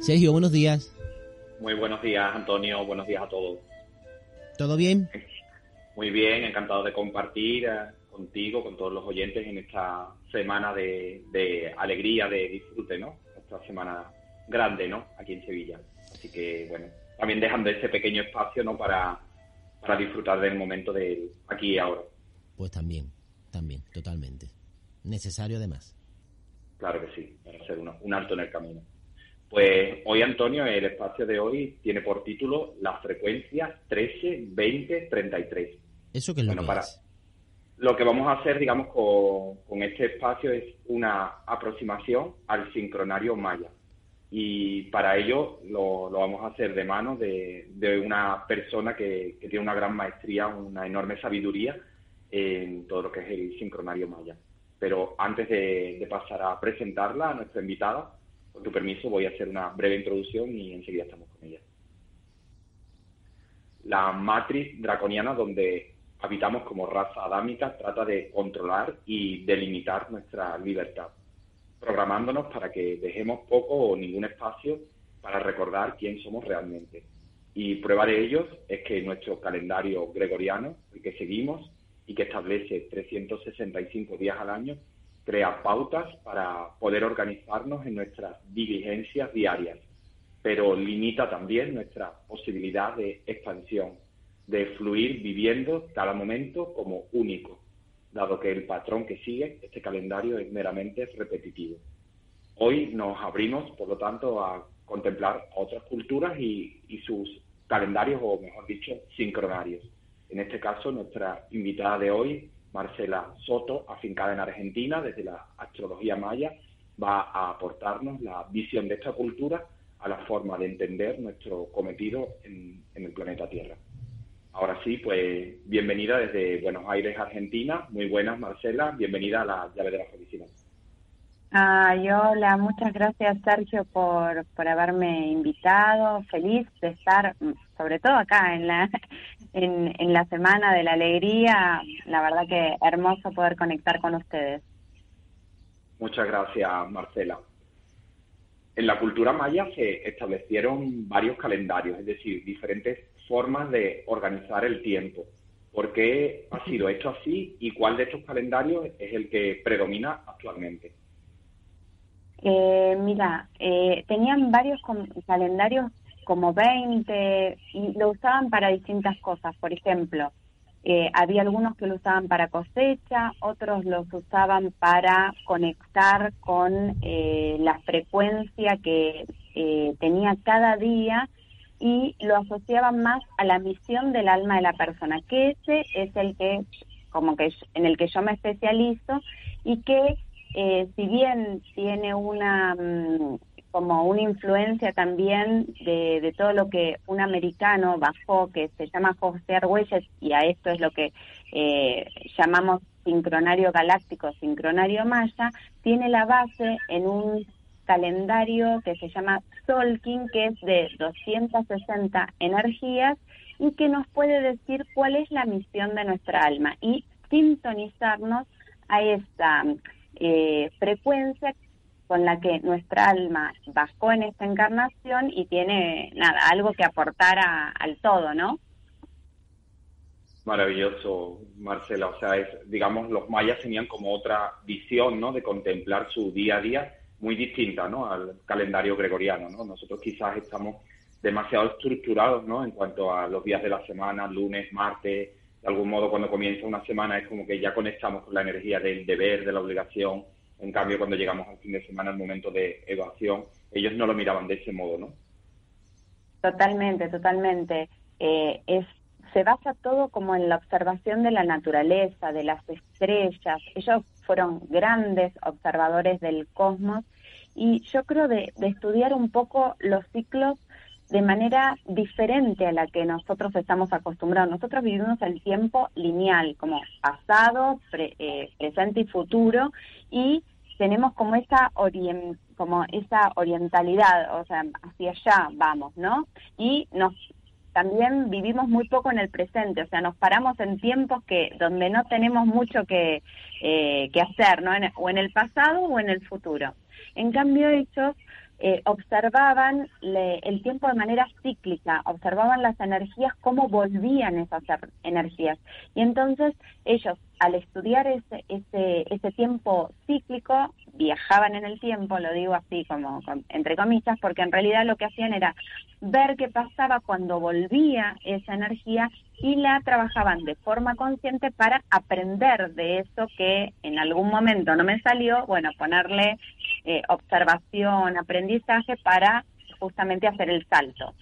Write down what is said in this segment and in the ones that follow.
Sergio, buenos días. Muy buenos días, Antonio. Buenos días a todos. ¿Todo bien? Muy bien, encantado de compartir eh, contigo, con todos los oyentes en esta semana de, alegría, de disfrute, ¿no? Esta semana grande, ¿no? Aquí en Sevilla. Así que, bueno, también dejando este pequeño espacio, ¿no? Para, para disfrutar del momento de aquí y ahora. Pues también, también, totalmente. Necesario además. Claro que sí, para hacer un alto en el camino. Pues hoy, Antonio, el espacio de hoy tiene por título la frecuencia 13-20-33. ¿Eso qué es lo que para, Lo que vamos a hacer, digamos, con, este espacio es una aproximación al sincronario maya. Y para ello lo, vamos a hacer de mano de, una persona que, tiene una gran maestría, una enorme sabiduría en todo lo que es el sincronario maya. Pero antes de pasar a presentarla a nuestra invitada, con tu permiso, voy a hacer una breve introducción y enseguida estamos con ella. La matriz draconiana donde habitamos como raza adámica trata de controlar y delimitar nuestra libertad, programándonos para que dejemos poco o ningún espacio para recordar quién somos realmente. Y prueba de ello es que nuestro calendario gregoriano, el que seguimos y que establece 365 días al año, crea pautas para poder organizarnos en nuestras diligencias diarias, pero limita también nuestra posibilidad de expansión, de fluir viviendo cada momento como único, dado que el patrón que sigue este calendario es meramente repetitivo. Hoy nos abrimos, por lo tanto, a contemplar otras culturas y, y sus calendarios, o mejor dicho, sincronarios. En este caso, nuestra invitada de hoy Marcela Soto, afincada en Argentina desde la astrología maya, va a aportarnos la visión de esta cultura a la forma de entender nuestro cometido en, el planeta Tierra. Ahora sí, pues bienvenida desde Buenos Aires, Argentina. Muy buenas, Marcela. Bienvenida a la llave de la felicidad. Ay, hola, muchas gracias Sergio por, por haberme invitado. Feliz de estar, sobre todo acá en la, en, en la Semana de la Alegría. La verdad que hermoso poder conectar con ustedes. Muchas gracias, Marcela. En la cultura maya se establecieron varios calendarios, es decir, diferentes formas de organizar el tiempo. ¿Por qué ha sido esto así y cuál de estos calendarios es el que predomina actualmente? Eh, mira, eh, tenían varios calendarios como 20 y lo usaban para distintas cosas. Por ejemplo, eh, había algunos que lo usaban para cosecha, otros los usaban para conectar con eh, la frecuencia que eh, tenía cada día y lo asociaban más a la misión del alma de la persona, que ese es el que, como que en el que yo me especializo y que si bien tiene una mm, como una influencia también de, todo lo que un americano bajó, que se llama José Argüelles, y a esto es lo que eh, llamamos sincronario galáctico, sincronario maya, tiene la base en un calendario que se llama Solkin, que es de 260 energías y que nos puede decir cuál es la misión de nuestra alma y sintonizarnos a esta eh, frecuencia con la que nuestra alma bajó en esta encarnación y tiene nada, algo que aportar al todo, ¿no? Maravilloso, Marcela. O sea, es, digamos, los mayas tenían como otra visión, ¿no? De contemplar su día a día muy distinta, ¿no? Al calendario gregoriano, ¿no? Nosotros quizás estamos demasiado estructurados, ¿no? En cuanto a los días de la semana, lunes, martes, de algún modo cuando comienza una semana es como que ya conectamos con la energía del deber, de la obligación, En cambio, cuando llegamos al fin de semana, el momento de evasión, ellos no lo miraban de ese modo, ¿no? Totalmente, totalmente. Eh, es se basa todo como en la observación de la naturaleza, de las estrellas. Ellos fueron grandes observadores del cosmos y yo creo de, estudiar un poco los ciclos de manera diferente a la que nosotros estamos acostumbrados. Nosotros vivimos el tiempo lineal, como pasado, eh, presente y futuro, y tenemos como esa como esa orientalidad, o sea, hacia allá vamos, ¿no? Y nos también vivimos muy poco en el presente, o sea, nos paramos en tiempos que donde no tenemos mucho que, eh, que hacer, ¿no? o en el pasado o en el futuro. En cambio, ellos eh, observaban el tiempo de manera cíclica, observaban las energías, cómo volvían esas er, energías. Y entonces ellos, al estudiar ese, ese, ese tiempo cíclico, viajaban en el tiempo, lo digo así como entre comillas, porque en realidad lo que hacían era ver qué pasaba cuando volvía esa energía y la trabajaban de forma consciente para aprender de eso que en algún momento no me salió, bueno, ponerle eh, observación, aprendizaje para justamente hacer el salto.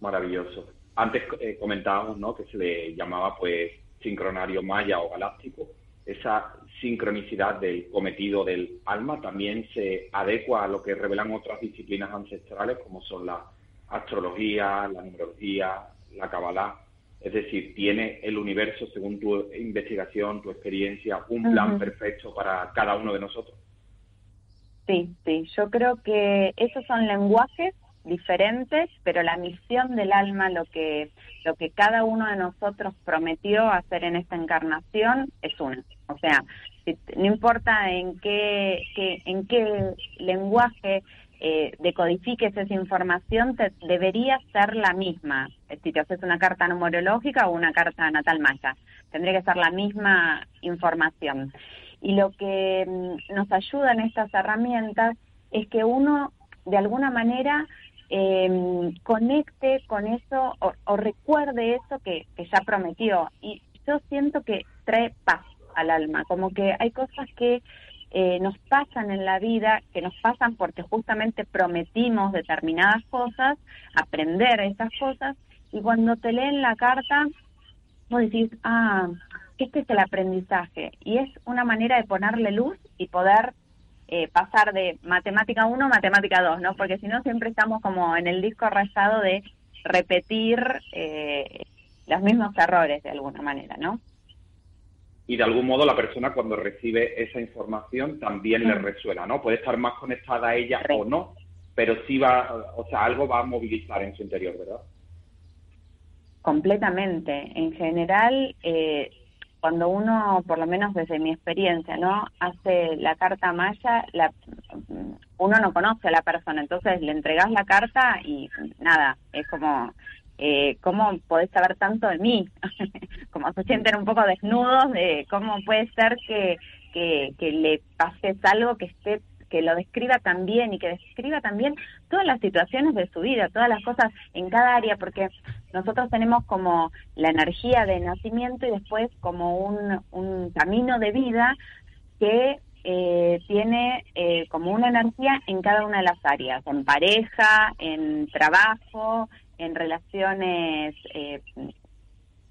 Maravilloso. Antes eh, comentábamos ¿no? que se le llamaba pues sincronario maya o galáctico. Esa sincronicidad del cometido del alma también se adecua a lo que revelan otras disciplinas ancestrales como son la astrología, la numerología, la Kabbalah. Es decir, tiene el universo, según tu investigación, tu experiencia, un plan perfecto para cada uno de nosotros. Sí, sí, yo creo que esos son lenguajes diferentes, pero la misión del alma, lo que, lo que cada uno de nosotros prometió hacer en esta encarnación es una. O sea, no importa en qué, qué en qué lenguaje eh, decodifiques esa información, te, debería ser la misma. Si te haces una carta numerológica o una carta natal maya, tendría que ser la misma información. Y lo que mm, nos ayuda en estas herramientas es que uno, de alguna manera, em, conecte con eso o, recuerde eso que, que ya prometió. Y yo siento que trae paz al alma, como que hay cosas que eh, nos pasan en la vida, que nos pasan porque justamente prometimos determinadas cosas, aprender esas cosas, y cuando te leen la carta, vos decís, ah, este es el aprendizaje, y es una manera de ponerle luz y poder eh, pasar de matemática 1 a matemática 2, ¿no? Porque si no siempre estamos como en el disco rayado de repetir eh, los mismos errores de alguna manera, ¿no? y de algún modo la persona cuando recibe esa información también le mm. resuena, ¿no? Puede estar más conectada a ella o no, pero sí va, o sea, algo va a movilizar en su interior, ¿verdad? Completamente. En general, eh, cuando uno, por lo menos desde mi experiencia, ¿no? Hace la carta maya, la, uno no conoce a la persona, entonces le entregas la carta y nada, es como eh, cómo podés saber tanto de mí, como se sienten un poco desnudos de cómo puede ser que, que, le pases algo que esté que lo describa también y que describa también todas las situaciones de su vida, todas las cosas en cada área, porque nosotros tenemos como la energía de nacimiento y después como un, un camino de vida que eh, tiene eh, como una energía en cada una de las áreas, en pareja, en trabajo, en relaciones eh,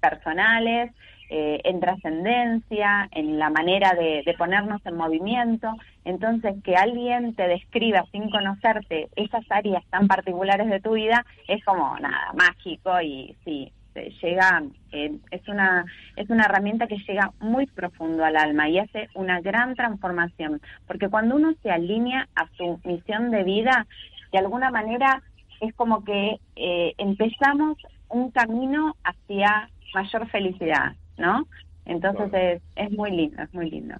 personales, eh, en trascendencia, en la manera de, ponernos en movimiento. Entonces, que alguien te describa sin conocerte esas áreas tan particulares de tu vida es como nada, mágico y sí, llega, eh, es, una, es una herramienta que llega muy profundo al alma y hace una gran transformación, porque cuando uno se alinea a su misión de vida, de alguna manera es como que eh, empezamos un camino hacia mayor felicidad, ¿no? Entonces es, muy lindo, es muy lindo.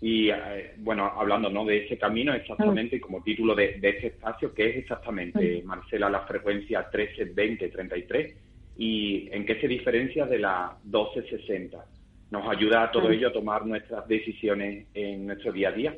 Y eh, bueno, hablando ¿no? de ese camino, exactamente, mm. como título de, de ese espacio, ¿qué es exactamente, mm. Marcela, la frecuencia 132033 y en qué se diferencia de la 1260? ¿Nos ayuda a todo mm. ello a tomar nuestras decisiones en nuestro día a día?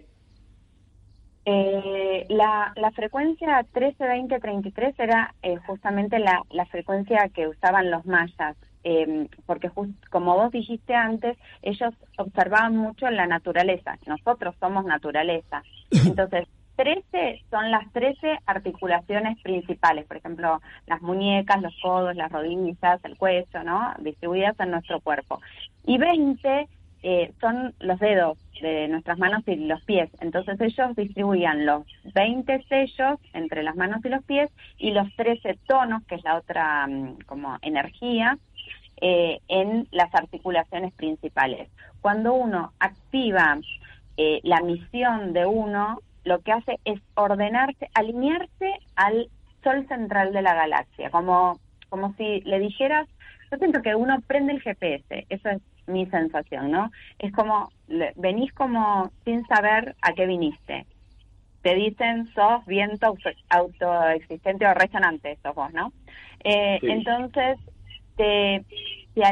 Eh, la, la frecuencia 13-20-33 era eh, justamente la, la frecuencia que usaban los mayas eh, porque como vos dijiste antes, ellos observaban mucho en la naturaleza, nosotros somos naturaleza. Entonces, 13 son las 13 articulaciones principales, por ejemplo, las muñecas, los codos, las rodillas, el cuello, ¿no? Distribuidas en nuestro cuerpo. Y 20 eh, son los dedos de nuestras manos y los pies. Entonces ellos distribuían los 20 sellos entre las manos y los pies y los 13 tonos, que es la otra mm, como energía, eh, en las articulaciones principales. Cuando uno activa eh, la misión de uno, lo que hace es ordenarse, alinearse al sol central de la galaxia, como, como si le dijeras, yo siento que uno prende el GPS, eso es mi sensación, ¿no? Es como, venís como sin saber a qué viniste. Te dicen, sos viento autoexistente o resonante, sos vos, ¿no? Eh, entonces, te, te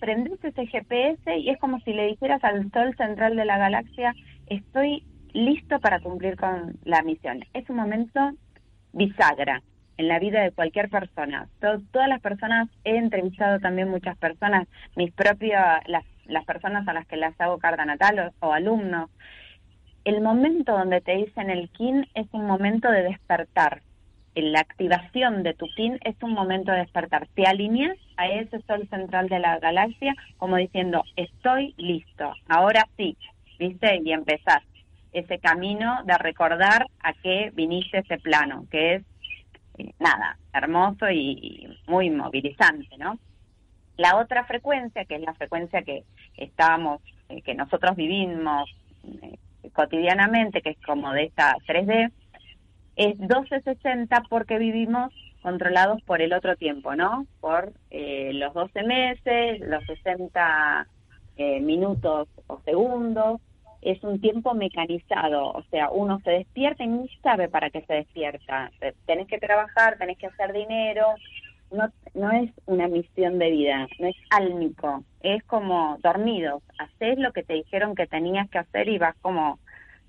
prendes ese GPS y es como si le dijeras al sol central de la galaxia, estoy listo para cumplir con la misión. Es un momento bisagra en la vida de cualquier persona. todas las personas, he entrevistado también muchas personas, mis propias, las, las personas a las que las hago carta natal o, alumnos. El momento donde te dicen el KIN es un momento de despertar. La activación de tu KIN es un momento de despertar. Te alineas a ese sol central de la galaxia como diciendo, estoy listo, ahora sí, ¿viste? Y empezás ese camino de recordar a qué viniste ese plano, que es eh, nada, hermoso y, muy movilizante, ¿no? La otra frecuencia, que es la frecuencia que estábamos, eh, que nosotros vivimos eh, cotidianamente, que es como de esta 3D, es 1260 porque vivimos controlados por el otro tiempo, ¿no? Por los 12 meses, los 60 minutos o segundos, es un tiempo mecanizado, o sea, uno se despierta y no sabe para qué se despierta. Tenés que trabajar, tenés que hacer dinero, no, no es una misión de vida, no es álmico, es como dormidos, haces lo que te dijeron que tenías que hacer y vas como,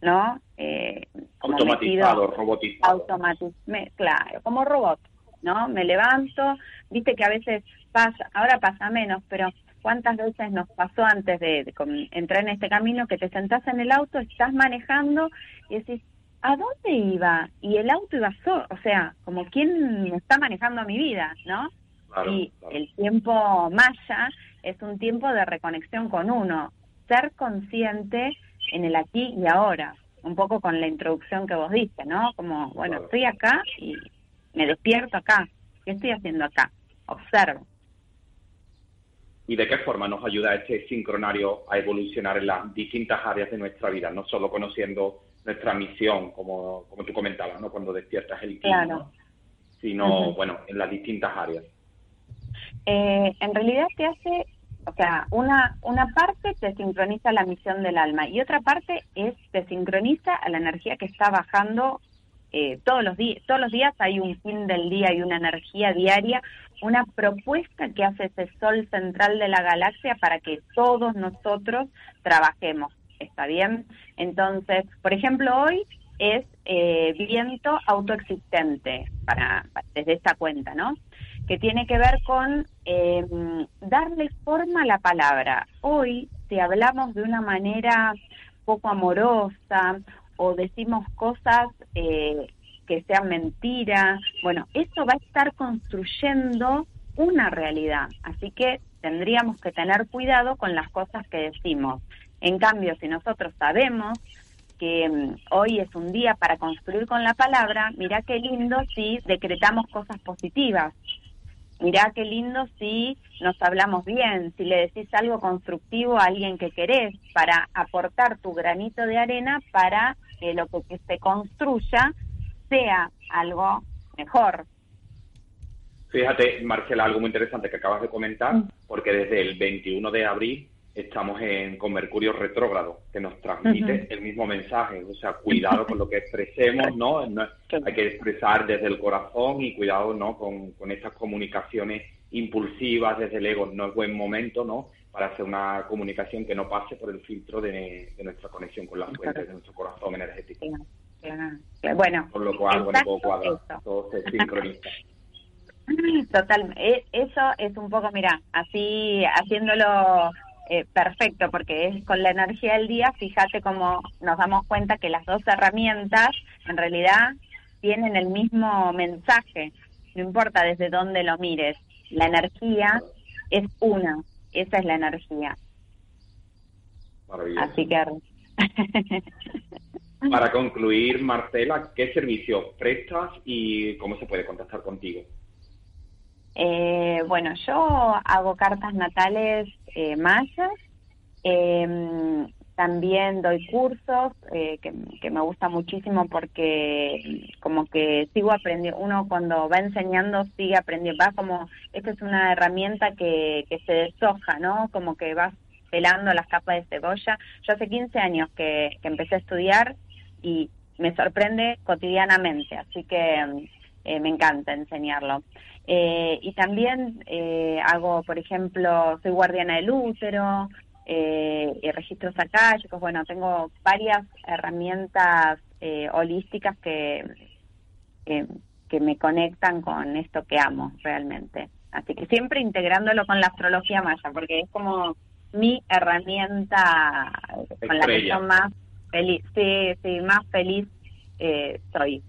¿no? Eh, como automatizado, robotizado. claro, como robot, ¿no? Me levanto, viste que a veces pasa, ahora pasa menos, pero ¿Cuántas veces nos pasó antes de, entrar en este camino que te sentás en el auto, estás manejando y decís, ¿a dónde iba? Y el auto iba solo, o sea, como quién está manejando mi vida, ¿no? y el tiempo maya es un tiempo de reconexión con uno, ser consciente en el aquí y ahora, un poco con la introducción que vos diste, ¿no? Como, bueno, estoy acá y me despierto acá, ¿qué estoy haciendo acá? Observo y de qué forma nos ayuda este sincronario a evolucionar en las distintas áreas de nuestra vida, no solo conociendo nuestra misión, como, como tú comentabas, ¿no? cuando despiertas el claro. sino, bueno, en las distintas áreas. Eh, en realidad te hace, o sea, una, una parte te sincroniza la misión del alma y otra parte es te sincroniza a la energía que está bajando eh, todos los días. Todos los días hay un fin del día y una energía diaria una propuesta que hace ese sol central de la galaxia para que todos nosotros trabajemos. ¿Está bien? Entonces, por ejemplo, hoy es eh, viento autoexistente para, desde esta cuenta, ¿no? Que tiene que ver con eh, darle forma a la palabra. Hoy, si hablamos de una manera poco amorosa o decimos cosas eh, que sea mentira. Bueno, eso va a estar construyendo una realidad, así que tendríamos que tener cuidado con las cosas que decimos. En cambio, si nosotros sabemos que mm, hoy es un día para construir con la palabra, mira qué lindo si decretamos cosas positivas. Mirá qué lindo si nos hablamos bien, si le decís algo constructivo a alguien que querés, para aportar tu granito de arena para que lo que se construya sea algo mejor. Fíjate, Marcela, algo muy interesante que acabas de comentar, mm. porque desde el 21 de abril estamos en, con Mercurio retrógrado, que nos transmite el mismo mensaje. O sea, cuidado con lo que expresemos, ¿no? Hay que expresar desde el corazón y cuidado, ¿no? Con, con estas comunicaciones impulsivas desde el ego. No es buen momento, ¿no? Para hacer una comunicación que no pase por el filtro de, nuestra conexión con la fuente de nuestro corazón energético. Bueno, Por lo cual, bueno, todo cuadra, todo se sincroniza. Total, e, eso es un poco, mira, así haciéndolo eh, perfecto, porque es con la energía del día, fíjate cómo nos damos cuenta que las dos herramientas en realidad tienen el mismo mensaje, no importa desde dónde lo mires, la energía es una, esa es la energía. Así que... Para concluir, Marcela, ¿qué servicios prestas y cómo se puede contactar contigo? Eh, bueno, yo hago cartas natales eh, mayas. Em, también doy cursos eh, que, me gusta muchísimo porque como que sigo aprendiendo, uno cuando va enseñando sigue aprendiendo, va como, esta es una herramienta que, que se deshoja, ¿no? Como que vas pelando las capas de cebolla. Yo hace 15 años que, que empecé a estudiar y me sorprende cotidianamente, así que eh, me encanta enseñarlo. Eh, y también eh, hago, por ejemplo, soy guardiana del útero, eh, registros bueno, tengo varias herramientas holísticas que, que, me conectan con esto que amo realmente. Así que siempre integrándolo con la astrología maya, porque es como mi herramienta con la que yo más feliz, sí, sí, más feliz soy.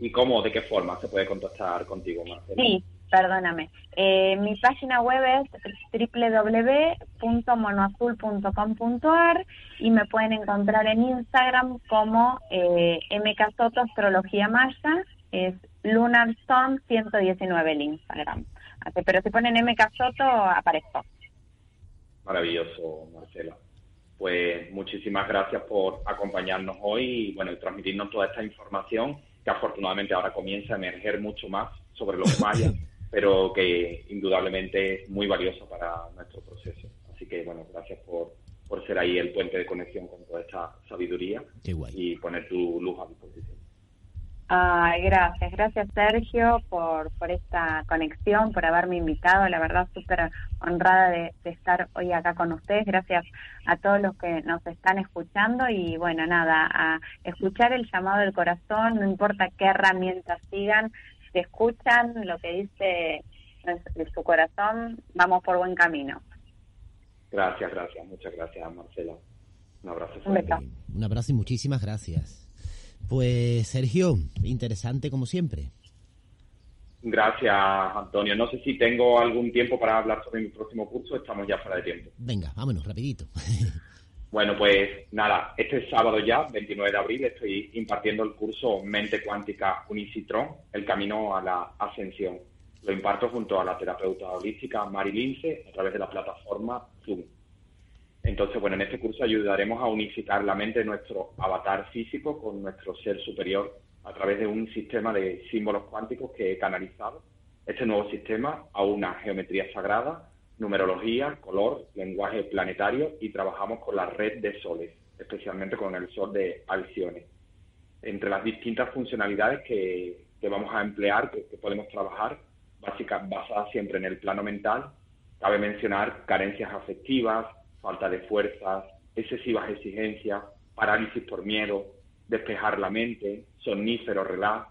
¿Y cómo, de qué forma se puede contactar contigo, Marcela? Sí, perdóname. Eh, mi página web es www.monoazul.com.ar y me pueden encontrar en Instagram como eh, Soto Astrología Maya, es Lunarstone 119 el Instagram. pero si ponen MK Soto, aparezco. Maravilloso, Marcela. Pues muchísimas gracias por acompañarnos hoy y bueno, transmitirnos toda esta información que afortunadamente ahora comienza a emerger mucho más sobre los mayas, pero que indudablemente es muy valioso para nuestro proceso. Así que, bueno, gracias por, por ser ahí el puente de conexión con toda esta sabiduría y poner tu luz a disposición. Ay, gracias, gracias Sergio por, por esta conexión, por haberme invitado, la verdad súper honrada de, estar hoy acá con ustedes, gracias a todos los que nos están escuchando y bueno, nada, a escuchar el llamado del corazón, no importa qué herramientas sigan, si escuchan lo que dice de su corazón, vamos por buen camino. Gracias, gracias, muchas gracias Marcela. Un abrazo. Un, Un abrazo y muchísimas gracias. Pues Sergio, interesante como siempre. Gracias, Antonio. No sé si tengo algún tiempo para hablar sobre mi próximo curso. Estamos ya fuera de tiempo. Venga, vámonos, rapidito. Bueno, pues nada, este sábado ya, 29 de abril, estoy impartiendo el curso Mente Cuántica Unicitron, el camino a la ascensión. Lo imparto junto a la terapeuta holística Mari Lince a través de la plataforma Zoom. Entonces, bueno, en este curso ayudaremos a unificar la mente de nuestro avatar físico con nuestro ser superior a través de un sistema de símbolos cuánticos que he canalizado. Este nuevo sistema a una geometría sagrada, numerología, color, lenguaje planetario y trabajamos con la red de soles, especialmente con el sol de Alciones. Entre las distintas funcionalidades que, vamos a emplear, que, que podemos trabajar, básicas, basadas siempre en el plano mental, cabe mencionar carencias afectivas, falta de fuerzas, excesivas exigencias, parálisis por miedo, despejar la mente, somnífero, relaj,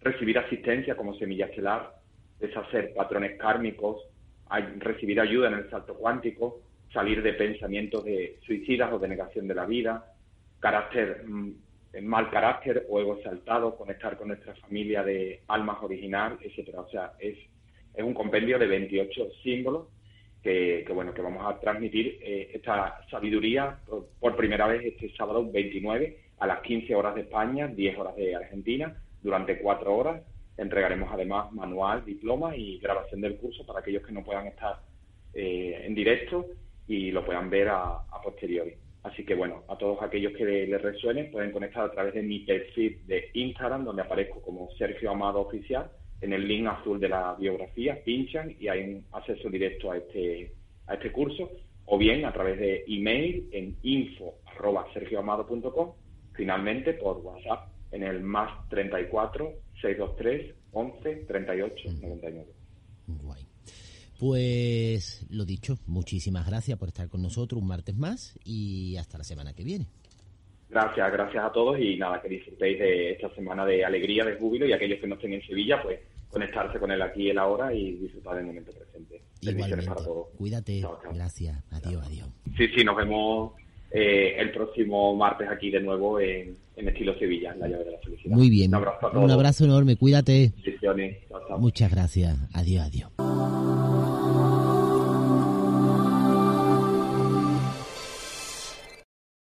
recibir asistencia como semilla estelar, deshacer patrones kármicos, recibir ayuda en el salto cuántico, salir de pensamientos de suicidas o de negación de la vida, carácter mm, mal carácter o ego exaltado, conectar con nuestra familia de almas original, etcétera. O sea, es, es un compendio de 28 símbolos que, bueno, que vamos a transmitir eh, esta sabiduría por, primera vez este sábado 29 a las 15 horas de España, 10 horas de Argentina, durante cuatro horas. Entregaremos además manual, diploma y grabación del curso para aquellos que no puedan estar eh, en directo y lo puedan ver a, posteriori. Así que bueno, a todos aquellos que les resuene pueden conectar a través de mi perfil de Instagram, donde aparezco como Sergio Amado Oficial, en el link azul de la biografía, pinchan y hay un acceso directo a este, a este curso, o bien a través de email en info.sergioamado.com, finalmente por WhatsApp en el más 34 623 11 38 99. Guay. Pues lo dicho, muchísimas gracias por estar con nosotros un martes más y hasta la semana que viene. Gracias, gracias a todos y nada, que disfrutéis de esta semana de alegría, de júbilo y aquellos que no estén en Sevilla, pues conectarse con él aquí y el ahora y disfrutar del momento presente. Igualmente. Cuídate. Gracias. Adiós, adiós. Sí, sí, nos vemos eh, el próximo martes aquí de nuevo en, estilo Sevilla, en la llave de la felicidad. Muy bien. Un abrazo, Un abrazo enorme. Cuídate. Chao. Muchas gracias. Adiós, adiós.